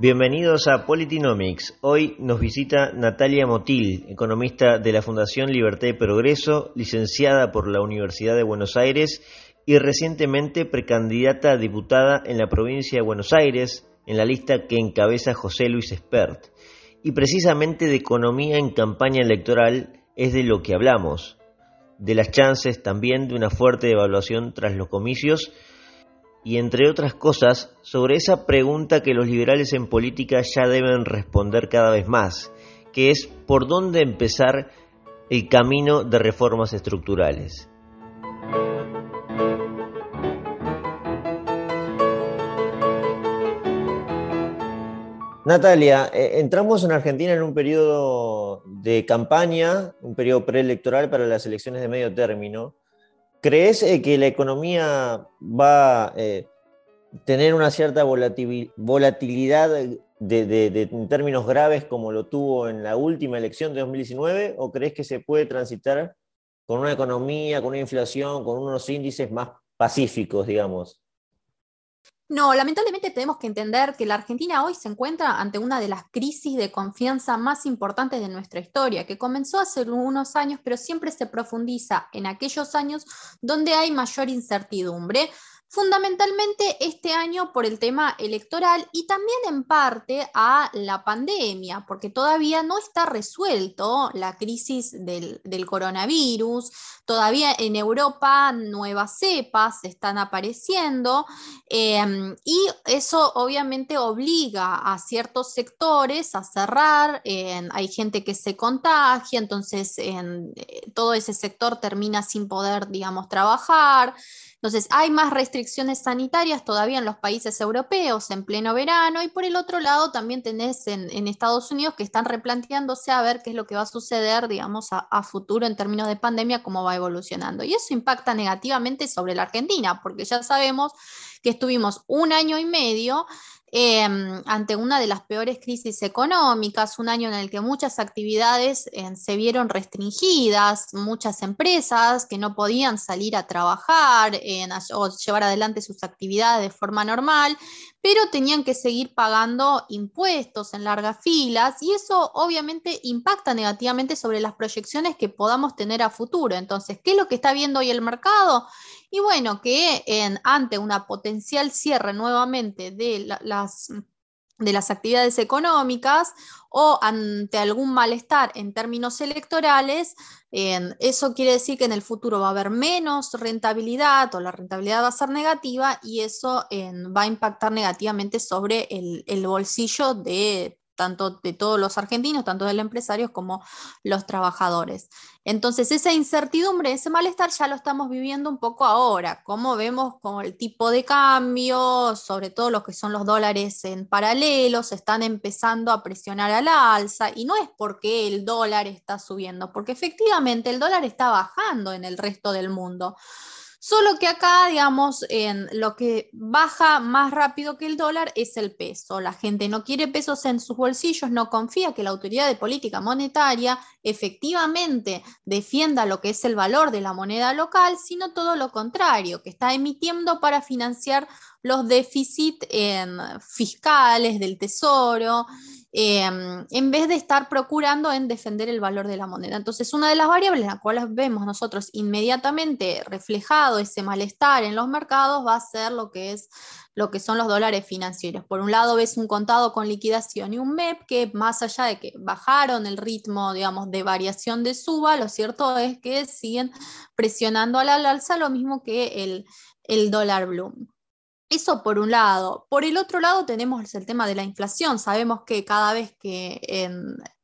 Bienvenidos a Politinomics. Hoy nos visita Natalia Motil, economista de la Fundación Libertad y Progreso, licenciada por la Universidad de Buenos Aires y recientemente precandidata a diputada en la provincia de Buenos Aires, en la lista que encabeza José Luis Espert. Y precisamente de economía en campaña electoral es de lo que hablamos, de las chances también de una fuerte devaluación tras los comicios y entre otras cosas sobre esa pregunta que los liberales en política ya deben responder cada vez más, que es por dónde empezar el camino de reformas estructurales. Natalia, eh, entramos en Argentina en un periodo de campaña, un periodo preelectoral para las elecciones de medio término, ¿Crees eh, que la economía va a eh, tener una cierta volatilidad en términos graves como lo tuvo en la última elección de 2019? ¿O crees que se puede transitar con una economía, con una inflación, con unos índices más pacíficos, digamos? No, lamentablemente tenemos que entender que la Argentina hoy se encuentra ante una de las crisis de confianza más importantes de nuestra historia, que comenzó hace unos años, pero siempre se profundiza en aquellos años donde hay mayor incertidumbre fundamentalmente este año por el tema electoral y también en parte a la pandemia, porque todavía no está resuelto la crisis del, coronavirus, todavía en Europa nuevas cepas están apareciendo em, y eso obviamente obliga a ciertos sectores a cerrar, hay gente que se contagia, entonces en, eh, todo ese sector termina sin poder, digamos, trabajar. Entonces, hay más restricciones sanitarias todavía en los países europeos en pleno verano y por el otro lado también tenés en, Estados Unidos que están replanteándose a ver qué es lo que va a suceder, digamos, a, a, futuro en términos de pandemia, cómo va evolucionando. Y eso impacta negativamente sobre la Argentina, porque ya sabemos que estuvimos un año y medio Em, ante una de las peores crisis económicas, un año en el que muchas actividades eh, se vieron restringidas, muchas empresas que no podían salir a trabajar o llevar adelante sus actividades de forma normal, pero tenían que seguir pagando impuestos en largas filas y eso obviamente impacta negativamente sobre las proyecciones que podamos tener a futuro. Entonces, ¿qué es lo que está viendo hoy el mercado? Y bueno, que en, ante una potencial cierre nuevamente de las de las actividades económicas o ante algún malestar en términos electorales, eso quiere decir que en el futuro va a haber menos rentabilidad o la rentabilidad va a ser negativa y eso va a impactar negativamente sobre el bolsillo de tanto de todos los argentinos, tanto de los empresarios como los trabajadores. Entonces, esa incertidumbre, ese malestar ya lo estamos viviendo un poco ahora, como vemos con el tipo de cambio, sobre todo lo que son los dólares en paralelo, se están empezando a presionar al alza, y no es porque el dólar está subiendo, porque efectivamente el dólar está bajando en el resto del mundo. Solo que acá, digamos, en lo que baja más rápido que el dólar es el peso. La gente no quiere pesos en sus bolsillos, no confía que la autoridad de política monetaria efectivamente defienda lo que es el valor de la moneda local, sino todo lo contrario, que está emitiendo para financiar los déficits fiscales del tesoro Em, en vez de estar procurando en defender el valor de la moneda. Entonces, una de las variables en las cuales vemos nosotros inmediatamente reflejado ese malestar en los mercados va a ser lo que es lo que son los dólares financieros. Por un lado ves un contado con liquidación y un MEP que más allá de que bajaron el ritmo, digamos, de variación de suba, lo cierto es que siguen presionando al alza lo mismo que el, el dólar blue. Eso por un lado. Por el otro lado tenemos el tema de la inflación. Sabemos que cada vez que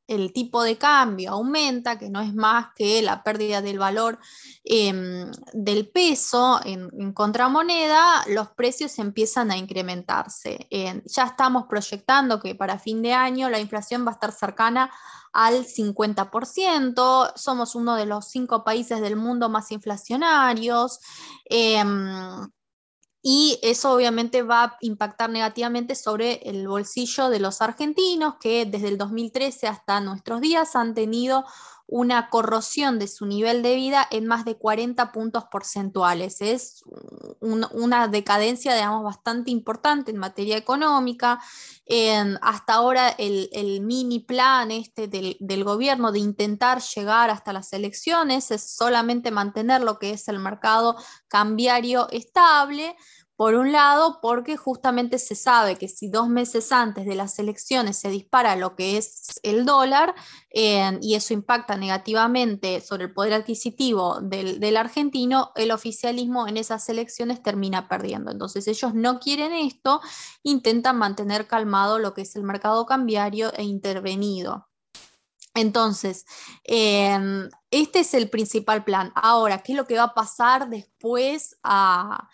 el tipo de cambio aumenta, que no es más que la pérdida del valor em, del peso en, contramoneda, los precios empiezan a incrementarse. ya estamos proyectando que para fin de año la inflación va a estar cercana al 50%, somos uno de los cinco países del mundo más inflacionarios. Em, y eso obviamente va a impactar negativamente sobre el bolsillo de los argentinos que desde el 2013 hasta nuestros días han tenido una corrosión de su nivel de vida en más de 40 puntos porcentuales. Es una decadencia, digamos, bastante importante en materia económica. hasta ahora el, mini plan este del, del, gobierno de intentar llegar hasta las elecciones es solamente mantener lo que es el mercado cambiario estable por un lado, porque justamente se sabe que si dos meses antes de las elecciones se dispara lo que es el dólar y eso impacta negativamente sobre el poder adquisitivo del, argentino, el oficialismo en esas elecciones termina perdiendo. Entonces ellos no quieren esto, intentan mantener calmado lo que es el mercado cambiario e intervenido. Entonces, em, este es el principal plan. Ahora, ¿qué es lo que va a pasar después a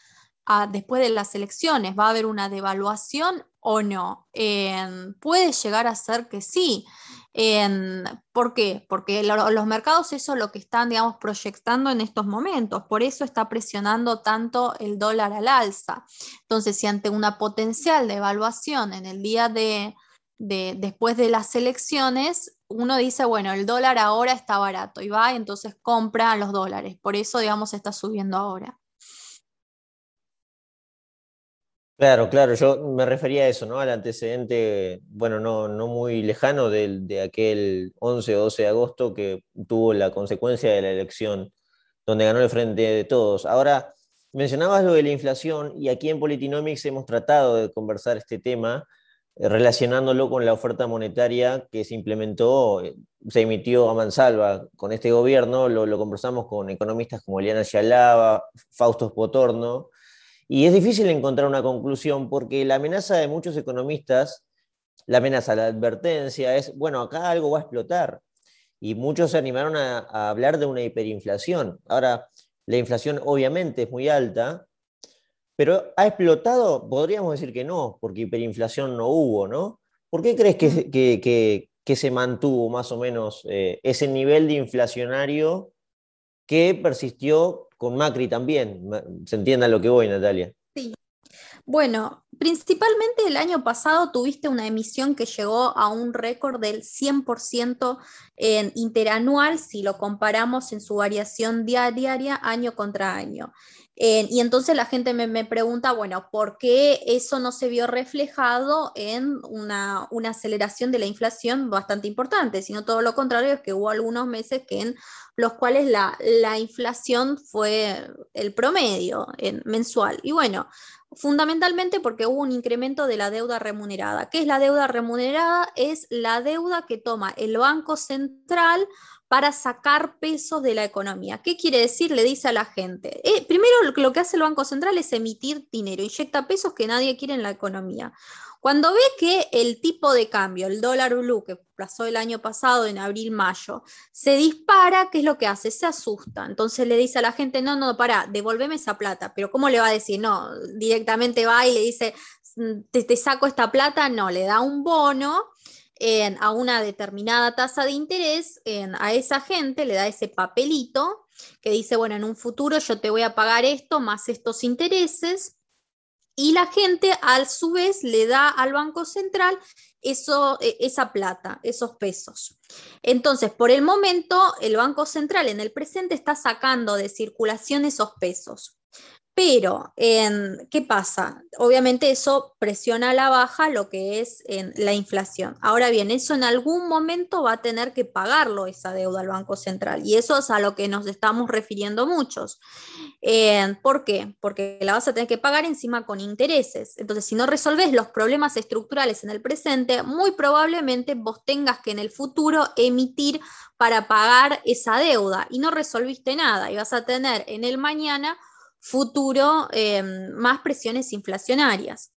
después de las elecciones? ¿Va a haber una devaluación o no? puede llegar a ser que sí. ¿Por qué? Porque los mercados eso es lo que están, digamos, proyectando en estos momentos. Por eso está presionando tanto el dólar al alza. Entonces, si ante una potencial devaluación en el día de, de después de las elecciones, uno dice, bueno, el dólar ahora está barato y va, entonces compra los dólares. Por eso, digamos, está subiendo ahora. Claro, claro, yo me refería a eso, ¿no? Al antecedente, bueno, no, no muy lejano de, de aquel 11 o 12 de agosto que tuvo la consecuencia de la elección, donde ganó el frente de todos. Ahora, mencionabas lo de la inflación y aquí en Politinomics hemos tratado de conversar este tema eh, relacionándolo con la oferta monetaria que se implementó, eh, se emitió a mansalva con este gobierno, lo, conversamos con economistas como Eliana Yalaba, Fausto Potorno, y es difícil encontrar una conclusión porque la amenaza de muchos economistas, la amenaza, la advertencia es, bueno, acá algo va a explotar. Y muchos se animaron a, hablar de una hiperinflación. Ahora, la inflación obviamente es muy alta, pero ¿ha explotado? Podríamos decir que no, porque hiperinflación no hubo, ¿no? ¿Por qué crees que, mm. se mantuvo más o menos eh, ese nivel de inflacionario que persistió con Macri también. Se entienda lo que voy, Natalia. Sí. Bueno, principalmente el año pasado tuviste una emisión que llegó a un récord del 100% en interanual si lo comparamos en su variación diaria año contra año. y entonces la gente me, pregunta, bueno, ¿por qué eso no se vio reflejado en una, una, aceleración de la inflación bastante importante? Sino todo lo contrario, es que hubo algunos meses que en los cuales la, inflación fue el promedio mensual. Y bueno, fundamentalmente porque hubo un incremento de la deuda remunerada. ¿Qué es la deuda remunerada? Es la deuda que toma el Banco Central para sacar pesos de la economía. ¿Qué quiere decir? Le dice a la gente. Eh, primero lo que hace el Banco Central es emitir dinero, inyecta pesos que nadie quiere en la economía. Cuando ve que el tipo de cambio, el dólar blue, que pasó el año pasado en abril-mayo, se dispara, ¿qué es lo que hace? Se asusta. Entonces le dice a la gente, no, no, para, devolveme esa plata. Pero ¿cómo le va a decir? No, directamente va y le dice, te, saco esta plata. No, le da un bono. a una determinada tasa de interés, a esa gente le da ese papelito que dice, bueno, en un futuro yo te voy a pagar esto más estos intereses, y la gente a su vez le da al Banco Central eso, e, esa plata, esos pesos. Entonces, por el momento, el Banco Central en el presente está sacando de circulación esos pesos. Pero, ¿qué pasa? Obviamente eso presiona a la baja lo que es en la inflación. Ahora bien, eso en algún momento va a tener que pagarlo esa deuda al Banco Central y eso es a lo que nos estamos refiriendo muchos. ¿Por qué? Porque la vas a tener que pagar encima con intereses. Entonces, si no resolves los problemas estructurales en el presente, muy probablemente vos tengas que en el futuro emitir para pagar esa deuda y no resolviste nada y vas a tener en el mañana futuro em, más presiones inflacionarias.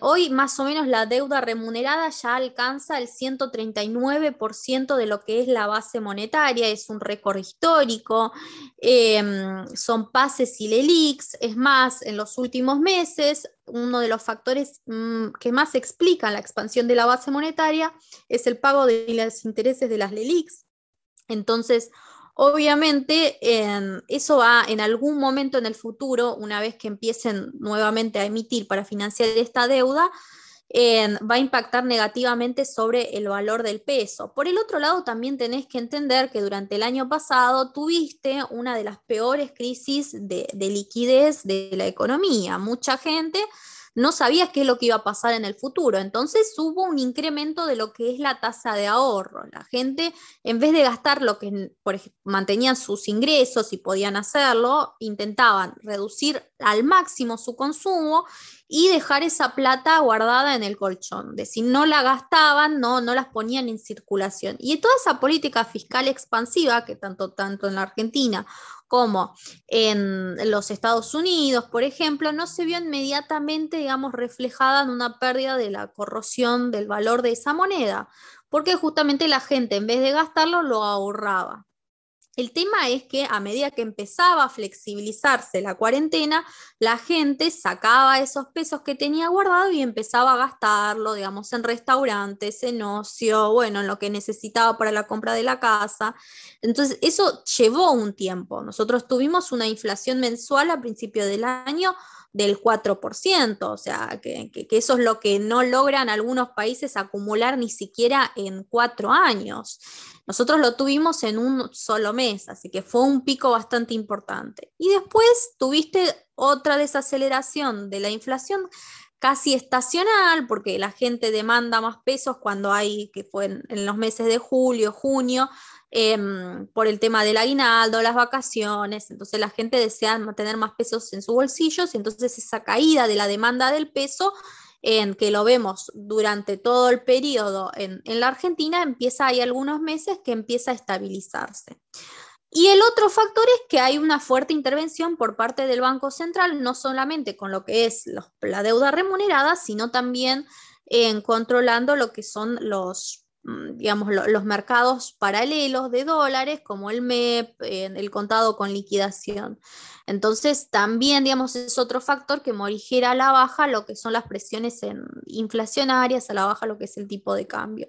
hoy más o menos la deuda remunerada ya alcanza el 139% de lo que es la base monetaria, es un récord histórico, em, son pases y LELIX, es más, en los últimos meses uno de los factores mm, que más explican la expansión de la base monetaria es el pago de los intereses de las LELIX. Entonces, Obviamente, eso va en algún momento en el futuro, una vez que empiecen nuevamente a emitir para financiar esta deuda, va a impactar negativamente sobre el valor del peso. Por el otro lado, también tenés que entender que durante el año pasado tuviste una de las peores crisis de, de liquidez de la economía. Mucha gente no sabía qué es lo que iba a pasar en el futuro. Entonces hubo un incremento de lo que es la tasa de ahorro. La gente, en vez de gastar lo que por ejemplo, mantenían sus ingresos y podían hacerlo, intentaban reducir al máximo su consumo y dejar esa plata guardada en el colchón. De si no la gastaban, no, no las ponían en circulación. Y toda esa política fiscal expansiva que tanto, tanto en la Argentina como en los Estados Unidos, por ejemplo, no se vio inmediatamente, digamos, reflejada en una pérdida de la corrosión del valor de esa moneda, porque justamente la gente en vez de gastarlo lo ahorraba. El tema es que a medida que empezaba a flexibilizarse la cuarentena, la gente sacaba esos pesos que tenía guardado y empezaba a gastarlo, digamos, en restaurantes, en ocio, bueno, en lo que necesitaba para la compra de la casa. Entonces, eso llevó un tiempo. Nosotros tuvimos una inflación mensual a principio del año del 4%, o sea, que, eso es lo que no logran algunos países acumular ni siquiera en cuatro años. Nosotros lo tuvimos en un solo mes, así que fue un pico bastante importante. Y después tuviste otra desaceleración de la inflación casi estacional, porque la gente demanda más pesos cuando hay, que fue en los meses de julio, junio, Em, por el tema del aguinaldo, las vacaciones, entonces la gente desea tener más pesos en sus bolsillos, y entonces esa caída de la demanda del peso, en que lo vemos durante todo el periodo en, la Argentina, empieza, hay algunos meses que empieza a estabilizarse. Y el otro factor es que hay una fuerte intervención por parte del Banco Central, no solamente con lo que es la deuda remunerada, sino también en controlando lo que son los Mm, digamos, los mercados paralelos de dólares, como el MEP, el contado con liquidación. Entonces, también, digamos, es otro factor que morigera a la baja lo que son las presiones inflacionarias, a la baja lo que es el tipo de cambio.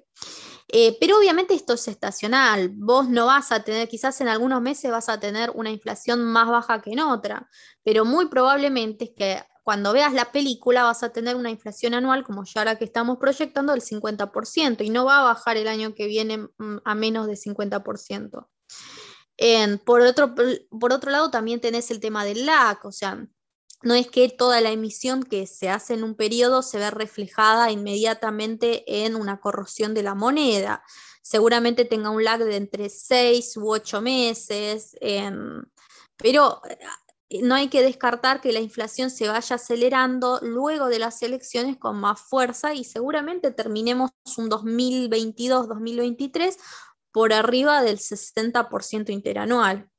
Eh, pero obviamente esto es estacional. Vos no vas a tener, quizás en algunos meses vas a tener una inflación más baja que en otra, pero muy probablemente es que cuando veas la película vas a tener una inflación anual, como ya ahora que estamos proyectando, del 50%, y no va a bajar el año que viene mm, a menos de 50%. por, otro, por otro lado, también tenés el tema del lag, o sea, no es que toda la emisión que se hace en un periodo se ve reflejada inmediatamente en una corrosión de la moneda. Seguramente tenga un lag de entre 6 u 8 meses, pero no hay que descartar que la inflación se vaya acelerando luego de las elecciones con más fuerza y seguramente terminemos un 2022-2023 por arriba del 60% interanual.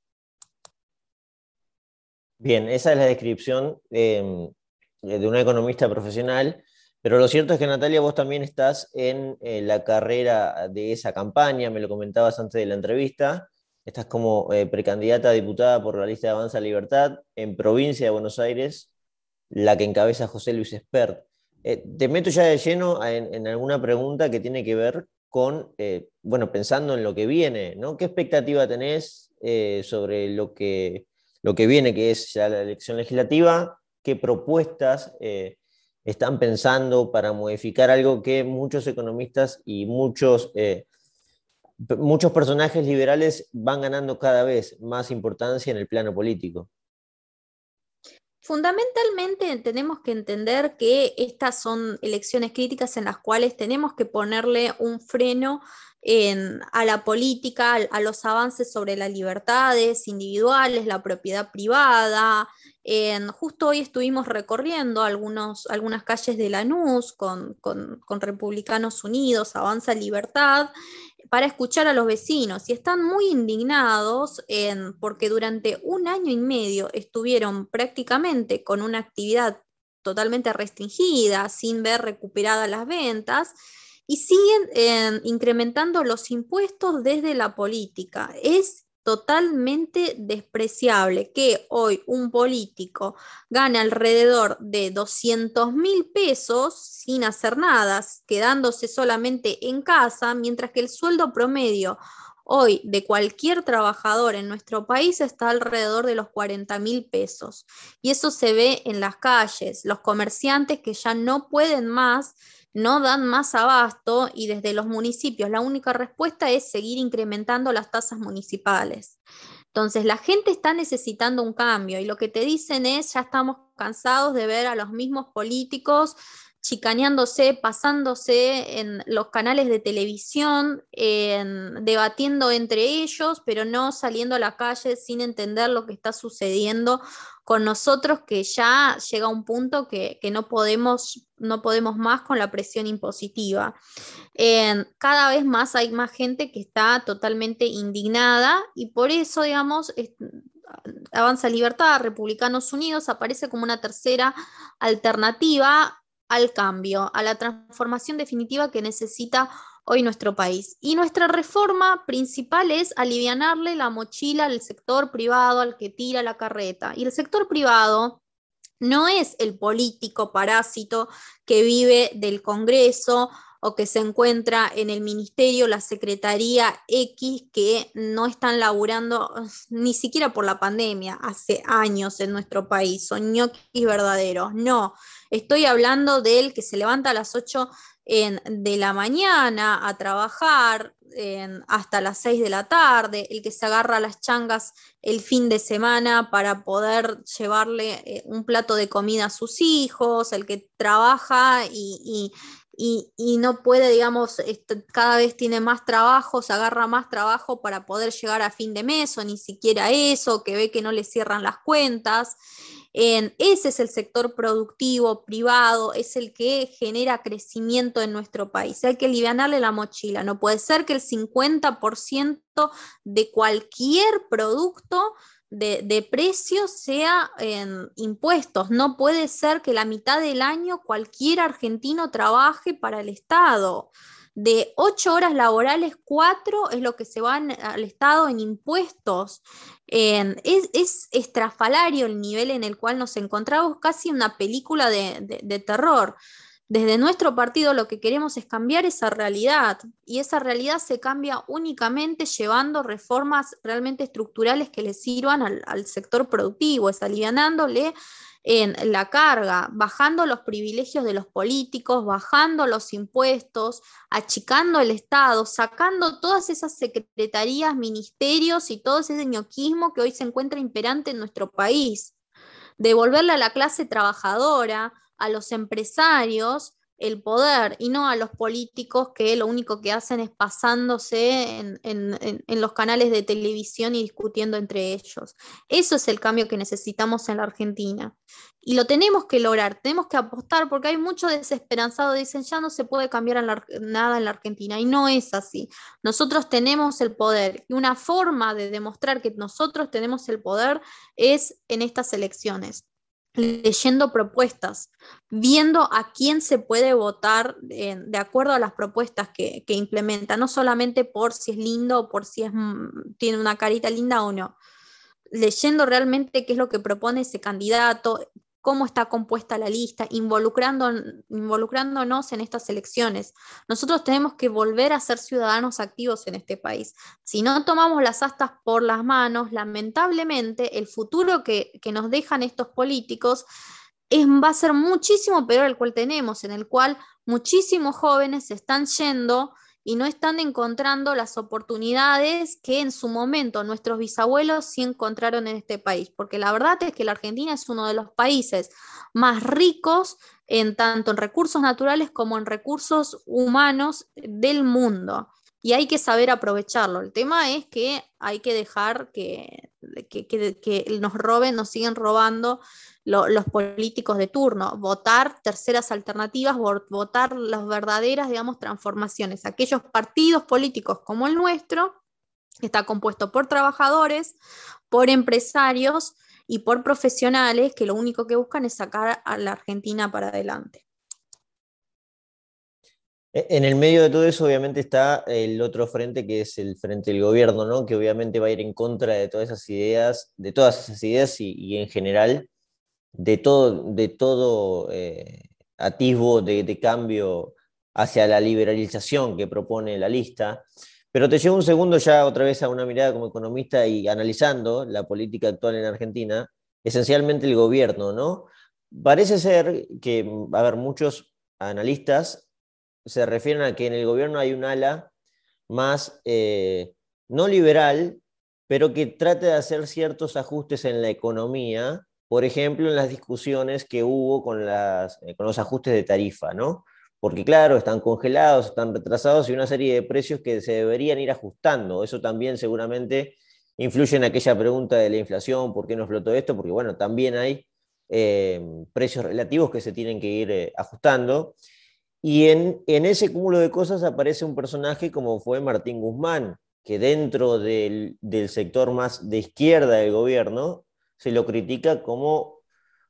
Bien, esa es la descripción em, de una economista profesional, pero lo cierto es que Natalia, vos también estás en eh, la carrera de esa campaña, me lo comentabas antes de la entrevista. Estás como eh, precandidata a diputada por la lista de Avanza Libertad en provincia de Buenos Aires, la que encabeza José Luis Espert. Eh, te meto ya de lleno en, alguna pregunta que tiene que ver con, eh, bueno, pensando en lo que viene, ¿no? ¿Qué expectativa tenés sobre lo que, lo que viene, que es ya la elección legislativa? ¿Qué propuestas están pensando para modificar algo que muchos economistas y muchos muchos personajes liberales van ganando cada vez más importancia en el plano político. Fundamentalmente tenemos que entender que estas son elecciones críticas en las cuales tenemos que ponerle un freno a la política, a, los avances sobre las libertades individuales, la propiedad privada. justo hoy estuvimos recorriendo algunos, algunas calles de Lanús con, con, con Republicanos Unidos, Avanza Libertad, para escuchar a los vecinos y están muy indignados porque durante un año y medio estuvieron prácticamente con una actividad totalmente restringida, sin ver recuperadas las ventas, y siguen eh, incrementando los impuestos desde la política. Es totalmente despreciable que hoy un político gane alrededor de 200 mil pesos sin hacer nada, quedándose solamente en casa, mientras que el sueldo promedio hoy de cualquier trabajador en nuestro país está alrededor de los 40 mil pesos. Y eso se ve en las calles, los comerciantes que ya no pueden más no dan más abasto y desde los municipios la única respuesta es seguir incrementando las tasas municipales. Entonces, la gente está necesitando un cambio y lo que te dicen es, ya estamos cansados de ver a los mismos políticos chicaneándose, pasándose en los canales de televisión, debatiendo entre ellos, pero no saliendo a la calle sin entender lo que está sucediendo con nosotros, que ya llega un punto que, no, podemos, no podemos más con la presión impositiva. cada vez más hay más gente que está totalmente indignada y por eso, digamos, Avanza Libertad, Republicanos Unidos aparece como una tercera alternativa al cambio, a la transformación definitiva que necesita hoy nuestro país. Y nuestra reforma principal es alivianarle la mochila al sector privado, al que tira la carreta. Y el sector privado no es el político parásito que vive del Congreso o que se encuentra en el ministerio, la secretaría X, que no están laburando ni siquiera por la pandemia, hace años en nuestro país, son ñoquis verdaderos. No, estoy hablando del que se levanta a las 8 de la mañana a trabajar hasta las 6 de la tarde, el que se agarra las changas el fin de semana para poder llevarle eh, un plato de comida a sus hijos, el que trabaja y, y, no puede, digamos, este, cada vez tiene más trabajo, se agarra más trabajo para poder llegar a fin de mes o ni siquiera eso, que ve que no le cierran las cuentas. En, ese es el sector productivo privado, es el que genera crecimiento en nuestro país. Hay que aliviarle la mochila. No puede ser que el 50% de cualquier producto de, de precios sea en impuestos. No puede ser que la mitad del año cualquier argentino trabaje para el Estado. De ocho horas laborales, cuatro es lo que se van al Estado en impuestos. es, es, estrafalario el nivel en el cual nos encontramos, casi una película de terror. Desde nuestro partido lo que queremos es cambiar esa realidad y esa realidad se cambia únicamente llevando reformas realmente estructurales que le sirvan al, sector productivo, es alivianándole en la carga, bajando los privilegios de los políticos, bajando los impuestos, achicando el Estado, sacando todas esas secretarías, ministerios y todo ese ñoquismo que hoy se encuentra imperante en nuestro país, devolverle a la clase trabajadora, a los empresarios el poder y no a los políticos que lo único que hacen es pasándose en, los canales de televisión y discutiendo entre ellos. Eso es el cambio que necesitamos en la Argentina. Y lo tenemos que lograr, tenemos que apostar porque hay muchos desesperanzados, dicen ya no se puede cambiar nada en la Argentina y no es así. Nosotros tenemos el poder y una forma de demostrar que nosotros tenemos el poder es en estas elecciones leyendo propuestas, viendo a quién se puede votar de acuerdo a las propuestas que, implementa, no solamente por si es lindo o por si es, mm, tiene una carita linda o no. Leyendo realmente qué es lo que propone ese candidato, cómo está compuesta la lista, involucrando, involucrándonos en estas elecciones. Nosotros tenemos que volver a ser ciudadanos activos en este país. Si no tomamos las astas por las manos, lamentablemente el futuro que, que nos dejan estos políticos es, va a ser muchísimo peor el cual tenemos, en el cual muchísimos jóvenes se están yendo y no están encontrando las oportunidades que en su momento nuestros bisabuelos sí encontraron en este país, porque la verdad es que la Argentina es uno de los países más ricos en tanto en recursos naturales como en recursos humanos del mundo. Y hay que saber aprovecharlo. El tema es que hay que dejar que, que, que nos roben, nos siguen robando los políticos de turno, votar terceras alternativas, votar las verdaderas, digamos, transformaciones. Aquellos partidos políticos como el nuestro, está compuesto por trabajadores, por empresarios y por profesionales que lo único que buscan es sacar a la Argentina para adelante. E, en el medio de todo eso, obviamente, está el otro frente que es el frente del gobierno, ¿no? Que obviamente va a ir en contra de todas esas ideas, de todas esas ideas y, y en general de todo, de todo eh, atisbo de, cambio hacia la liberalización que propone la lista. Pero te llevo un segundo ya otra vez a una mirada como economista y analizando la política actual en Argentina, esencialmente el gobierno, ¿no? Parece ser que, a ver, muchos analistas se refieren a que en el gobierno hay un ala más eh, no liberal, pero que trata de hacer ciertos ajustes en la economía, por ejemplo, en las discusiones que hubo con, las, eh, con los ajustes de tarifa, ¿no? Porque claro, están congelados, están retrasados y una serie de precios que se deberían ir ajustando. Eso también seguramente influye en aquella pregunta de la inflación, ¿por qué no explotó esto? Porque bueno, también hay eh, precios relativos que se tienen que ir ajustando. Y en, ese cúmulo de cosas aparece un personaje como fue Martín Guzmán, que dentro del, sector más de izquierda del gobierno se lo critica como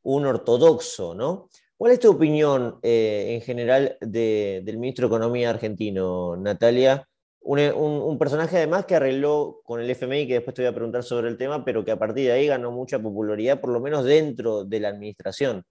un ortodoxo, ¿no? ¿Cuál es tu opinión eh, en general del ministro de Economía argentino, Natalia? Un, personaje además que arregló con el FMI, que después te voy a preguntar sobre el tema, pero que a partir de ahí ganó mucha popularidad, por lo menos dentro de la administración.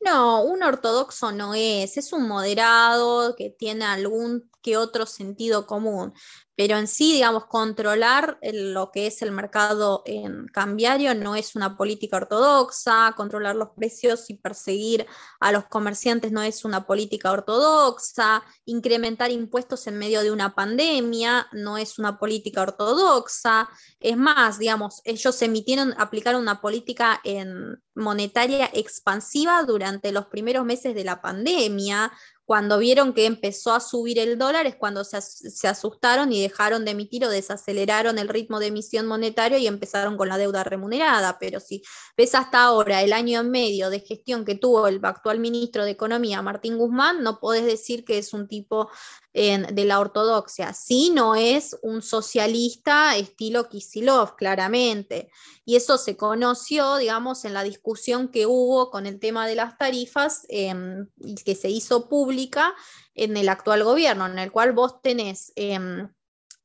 No, un ortodoxo no es, es un moderado que tiene algún que otro sentido común, pero en sí, digamos, controlar lo que es el mercado en cambiario no es una política ortodoxa, controlar los precios y perseguir a los comerciantes no es una política ortodoxa, incrementar impuestos en medio de una pandemia no es una política ortodoxa, es más, digamos, ellos emitieron, aplicaron una política monetaria expansiva durante los primeros meses de la pandemia, cuando vieron que empezó a subir el dólar es cuando se, asustaron y dejaron de emitir o desaceleraron el ritmo de emisión monetario y empezaron con la deuda remunerada. Pero si ves hasta ahora el año y medio de gestión que tuvo el actual ministro de Economía, Martín Guzmán, no podés decir que es un tipo de la ortodoxia. Sí, no es un socialista estilo Kisilov, claramente. Y eso se conoció, digamos, en la discusión que hubo con el tema de las tarifas y que se hizo pública en el actual gobierno, en el cual vos tenés em,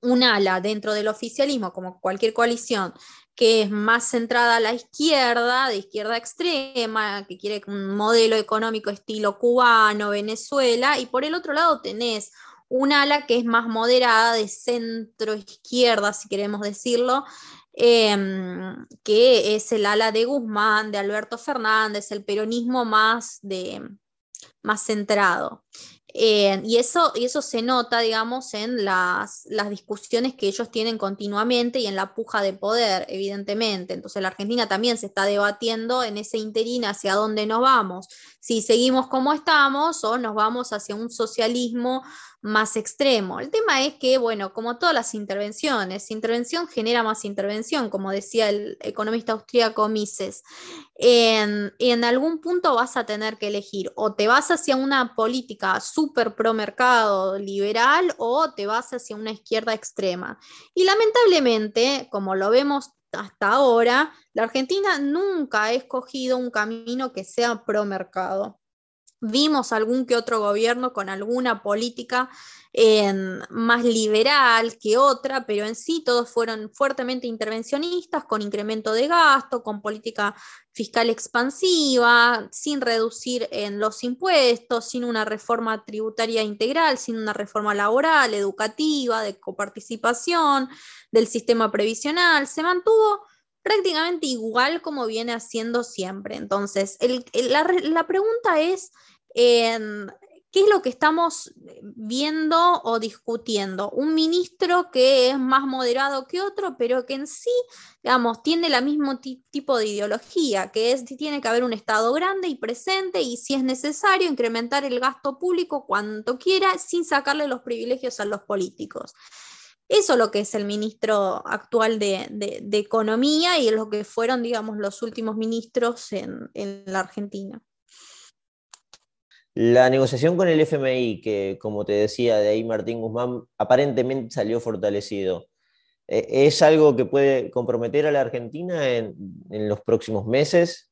un ala dentro del oficialismo, como cualquier coalición, que es más centrada a la izquierda, de izquierda extrema, que quiere un modelo económico estilo cubano, Venezuela, y por el otro lado tenés un ala que es más moderada, de centro izquierda, si queremos decirlo, em, que es el ala de Guzmán, de Alberto Fernández, el peronismo más, de, más centrado. Eh, y, eso, y eso se nota, digamos, en las, las, discusiones que ellos tienen continuamente y en la puja de poder, evidentemente. Entonces la Argentina también se está debatiendo en ese interín hacia dónde nos vamos, si seguimos como estamos o nos vamos hacia un socialismo más extremo. El tema es que, bueno, como todas las intervenciones, intervención genera más intervención, como decía el economista austríaco Mises. En, en algún punto vas a tener que elegir o te vas hacia una política súper pro mercado liberal o te vas hacia una izquierda extrema. Y lamentablemente, como lo vemos hasta ahora, la Argentina nunca ha escogido un camino que sea pro mercado. Vimos algún que otro gobierno con alguna política más liberal que otra, pero en sí todos fueron fuertemente intervencionistas, con incremento de gasto, con política fiscal expansiva, sin reducir en los impuestos, sin una reforma tributaria integral, sin una reforma laboral, educativa, de coparticipación, del sistema previsional. Se mantuvo prácticamente igual como viene haciendo siempre. Entonces, la, pregunta es, em, ¿qué es lo que estamos viendo o discutiendo? Un ministro que es más moderado que otro, pero que en sí, digamos, tiene el mismo tipo de ideología, que es tiene que haber un Estado grande y presente y si es necesario incrementar el gasto público cuanto quiera sin sacarle los privilegios a los políticos. Eso es lo que es el ministro actual de, Economía y es lo que fueron, digamos, los últimos ministros en, la Argentina. La negociación con el FMI, que como te decía, de ahí Martín Guzmán aparentemente salió fortalecido, ¿e, ¿es algo que puede comprometer a la Argentina en, los próximos meses?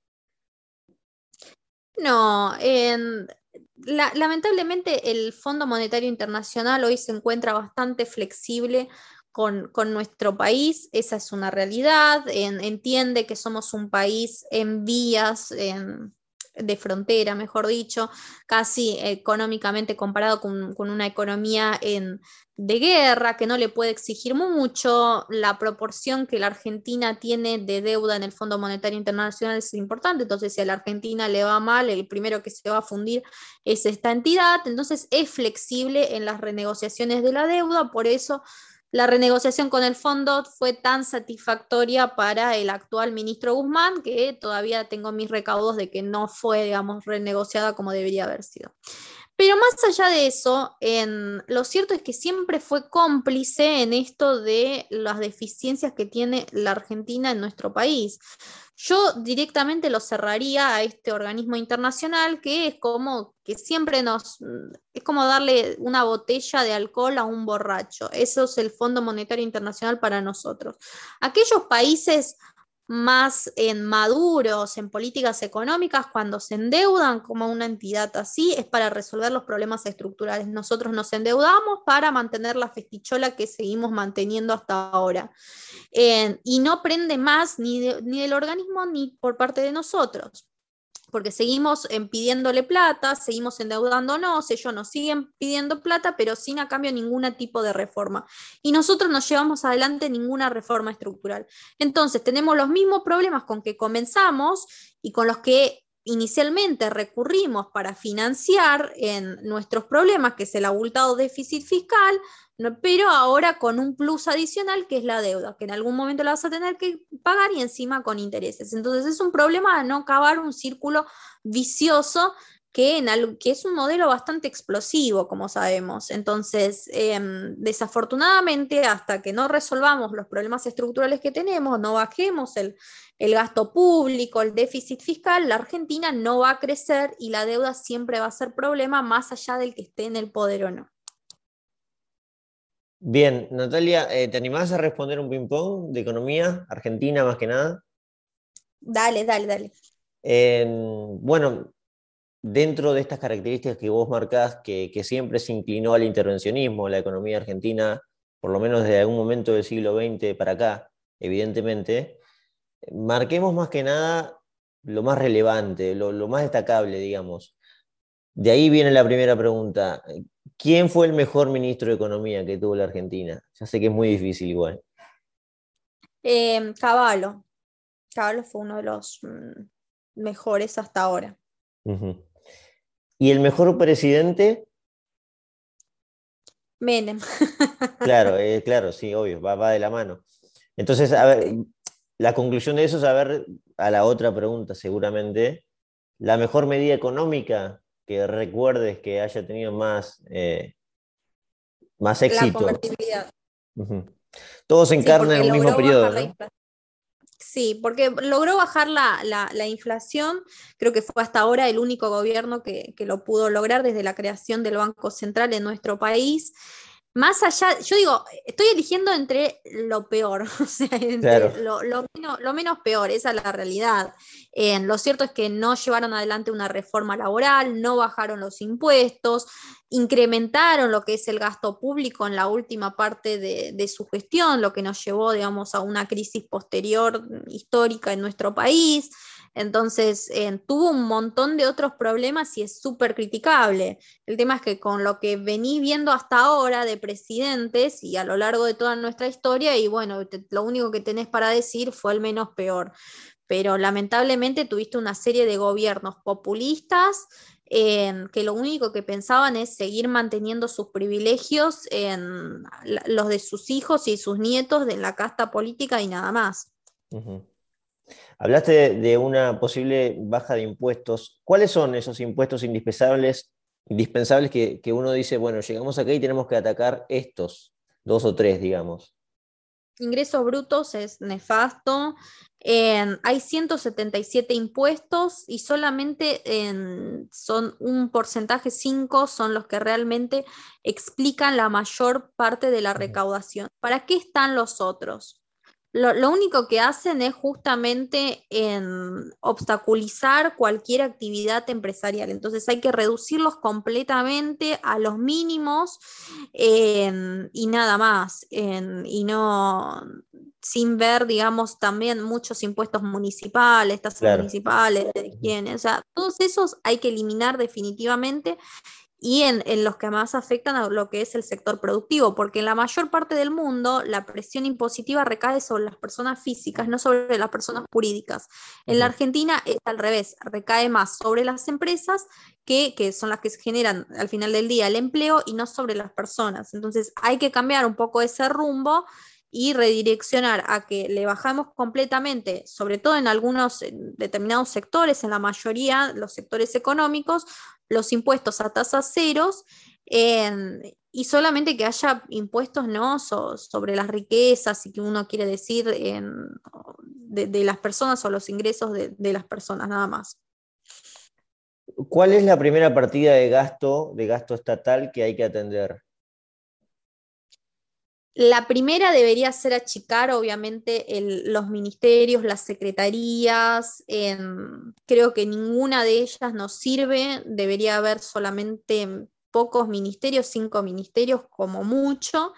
No, en, lamentablemente el Fondo Monetario Internacional hoy se encuentra bastante flexible con, nuestro país, esa es una realidad, entiende que somos un país en vías, de frontera, mejor dicho, casi económicamente comparado con, una economía en, de guerra, que no le puede exigir mucho, la proporción que la Argentina tiene de deuda en el Fondo Monetario Internacional es importante, entonces si a la Argentina le va mal, el primero que se va a fundir es esta entidad, entonces es flexible en las renegociaciones de la deuda, por eso la renegociación con el fondo fue tan satisfactoria para el actual ministro Guzmán que todavía tengo mis recaudos de que no fue, digamos, renegociada como debería haber sido. Pero más allá de eso, lo cierto es que siempre fue cómplice en esto de las deficiencias que tiene la Argentina en nuestro país. Yo directamente lo cerraría a este organismo internacional que es como que siempre nos, es como darle una botella de alcohol a un borracho. Eso es el Fondo Monetario Internacional para nosotros. Aquellos países más en maduros en políticas económicas, cuando se endeudan como una entidad así, es para resolver los problemas estructurales. Nosotros nos endeudamos para mantener la festichola que seguimos manteniendo hasta ahora. Eh, y no prende más ni, ni del organismo ni por parte de nosotros porque seguimos pidiéndole plata, seguimos endeudándonos, ellos nos siguen pidiendo plata, pero sin a cambio ningún tipo de reforma. Y nosotros no llevamos adelante ninguna reforma estructural. Entonces, tenemos los mismos problemas con que comenzamos y con los que inicialmente recurrimos para financiar en nuestros problemas, que es el abultado déficit fiscal, pero ahora con un plus adicional que es la deuda, que en algún momento la vas a tener que pagar y encima con intereses. Entonces es un problema de no acabar un círculo vicioso que, en que es un modelo bastante explosivo, como sabemos. Entonces, em, desafortunadamente, hasta que no resolvamos los problemas estructurales que tenemos, no bajemos el, el gasto público, el déficit fiscal, la Argentina no va a crecer y la deuda siempre va a ser problema más allá del que esté en el poder o no. Bien, Natalia, eh, ¿te animás a responder un ping-pong de economía argentina más que nada? Dale, dale, dale. bueno, dentro de estas características que vos marcás, que, siempre se inclinó al intervencionismo, la economía argentina, por lo menos desde algún momento del siglo XX para acá, evidentemente, marquemos más que nada lo más relevante, lo, lo más destacable, digamos. De ahí viene la primera pregunta. ¿Quién fue el mejor ministro de Economía que tuvo la Argentina? Ya sé que es muy difícil igual. Eh, Caballo. Caballo fue uno de los mm, mejores hasta ahora. ¿Y el mejor presidente? Menem. claro, eh, claro, sí, obvio, va, va de la mano. Entonces, a ver, la conclusión de eso es a ver a la otra pregunta, seguramente. ¿La mejor medida económica que recuerdes que haya tenido más, eh, más éxito. Todos encarnan en un mismo periodo. Sí, porque logró bajar la, inflación, creo que fue hasta ahora el único gobierno que, que, lo pudo lograr desde la creación del Banco Central en nuestro país más allá, yo digo, estoy eligiendo entre lo peor, o sea, entre lo, menos, peor, esa es la realidad. lo cierto es que no llevaron adelante una reforma laboral, no bajaron los impuestos, incrementaron lo que es el gasto público en la última parte de, de su gestión, lo que nos llevó, digamos, a una crisis posterior histórica en nuestro país. Entonces, eh, tuvo un montón de otros problemas y es súper criticable. El tema es que con lo que vení viendo hasta ahora de presidentes y a lo largo de toda nuestra historia, y bueno, lo único que tenés para decir fue el menos peor. Pero lamentablemente tuviste una serie de gobiernos populistas que lo único que pensaban es seguir manteniendo sus privilegios en los de sus hijos y sus nietos de la casta política y nada más. Hablaste de una posible baja de impuestos. ¿Cuáles son esos impuestos indispensables, indispensables que, uno dice, bueno, llegamos acá y tenemos que atacar estos, dos o tres, digamos? Ingresos brutos es nefasto. hay 177 impuestos y solamente son un porcentaje, 5 son los que realmente explican la mayor parte de la recaudación. ¿Para qué están los otros? Lo, único que hacen es justamente en obstaculizar cualquier actividad empresarial. Entonces hay que reducirlos completamente a los mínimos y nada más. y no, sin ver, digamos, también muchos impuestos municipales, tasas municipales, de quiénes, o sea, todos esos hay que eliminar definitivamente y en, los que más afectan a lo que es el sector productivo, porque en la mayor parte del mundo la presión impositiva recae sobre las personas físicas, no sobre las personas jurídicas. En la Argentina es al revés, recae más sobre las empresas que, que son las que generan al final del día el empleo y no sobre las personas. Entonces hay que cambiar un poco ese rumbo y redireccionar a que le bajamos completamente, sobre todo en algunos determinados sectores, en la mayoría, los sectores económicos, los impuestos a tasas ceros y solamente que haya impuestos ¿no? sobre las riquezas y que uno quiere decir de, las personas o los ingresos de, de las personas, nada más. ¿Cuál es la primera partida de gasto, de gasto estatal que hay que atender? La primera debería ser achicar, obviamente, los ministerios, las secretarías. creo que ninguna de ellas nos sirve. Debería haber solamente pocos ministerios, cinco ministerios como mucho.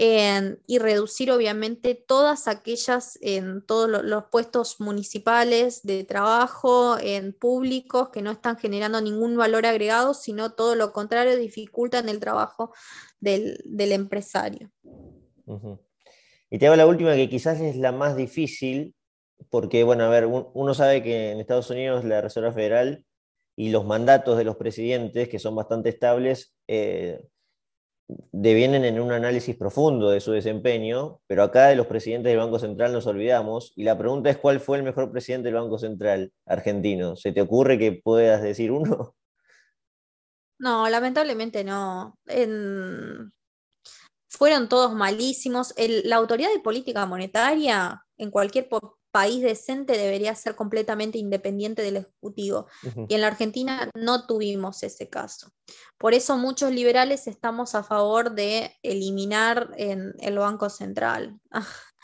Y reducir obviamente todas aquellas, en todos los puestos municipales de trabajo, en públicos que no están generando ningún valor agregado, sino todo lo contrario, dificultan el trabajo del, empresario. Y te hago la última que quizás es la más difícil, porque, bueno, a ver, uno sabe que en Estados Unidos la Reserva Federal y los mandatos de los presidentes, que son bastante estables, eh, devienen en un análisis profundo de su desempeño, pero acá de los presidentes del Banco Central nos olvidamos, y la pregunta es cuál fue el mejor presidente del Banco Central argentino. ¿Se te ocurre que puedas decir uno? No, lamentablemente no. Fueron todos malísimos. la autoridad de política monetaria en cualquier país decente debería ser completamente independiente del Ejecutivo. Y en la Argentina no tuvimos ese caso. Por eso muchos liberales estamos a favor de eliminar en el Banco Central.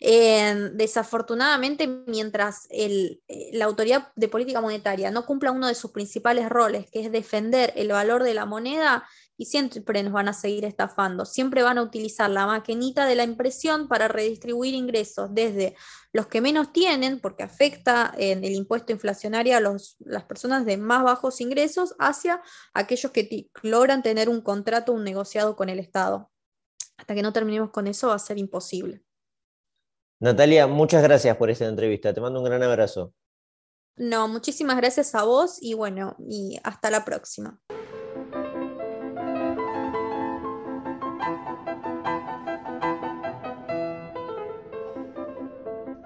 desafortunadamente, mientras eh, la autoridad de política monetaria no cumpla uno de sus principales roles, que es defender el valor de la moneda, y siempre nos van a seguir estafando, siempre van a utilizar la maquinita de la impresión para redistribuir ingresos desde los que menos tienen, porque afecta en el impuesto inflacionario a las personas de más bajos ingresos, hacia aquellos que logran tener un contrato, un negociado con el Estado. Hasta que no terminemos con eso va a ser imposible. Natalia, muchas gracias por esta entrevista. Te mando un gran abrazo. No, muchísimas gracias a vos y bueno, y hasta la próxima.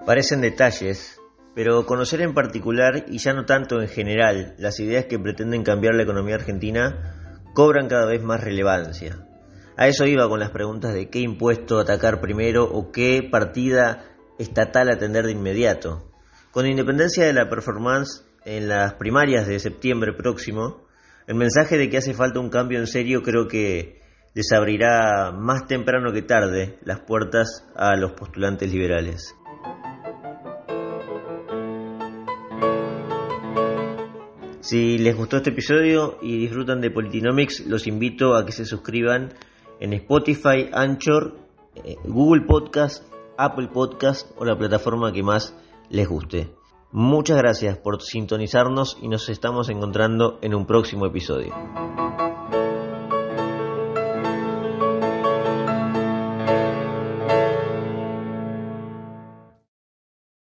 Parecen detalles, pero conocer en particular y ya no tanto en general las ideas que pretenden cambiar la economía argentina cobran cada vez más relevancia. A eso iba con las preguntas de qué impuesto atacar primero o qué partida estatal atender de inmediato. Con independencia de la performance en las primarias de septiembre próximo, el mensaje de que hace falta un cambio en serio creo que les abrirá más temprano que tarde las puertas a los postulantes liberales. Si les gustó este episodio y disfrutan de Politinomics, los invito a que se suscriban en Spotify, Anchor, eh, Google Podcast, Apple Podcast o la plataforma que más les guste. Muchas gracias por sintonizarnos y nos estamos encontrando en un próximo episodio.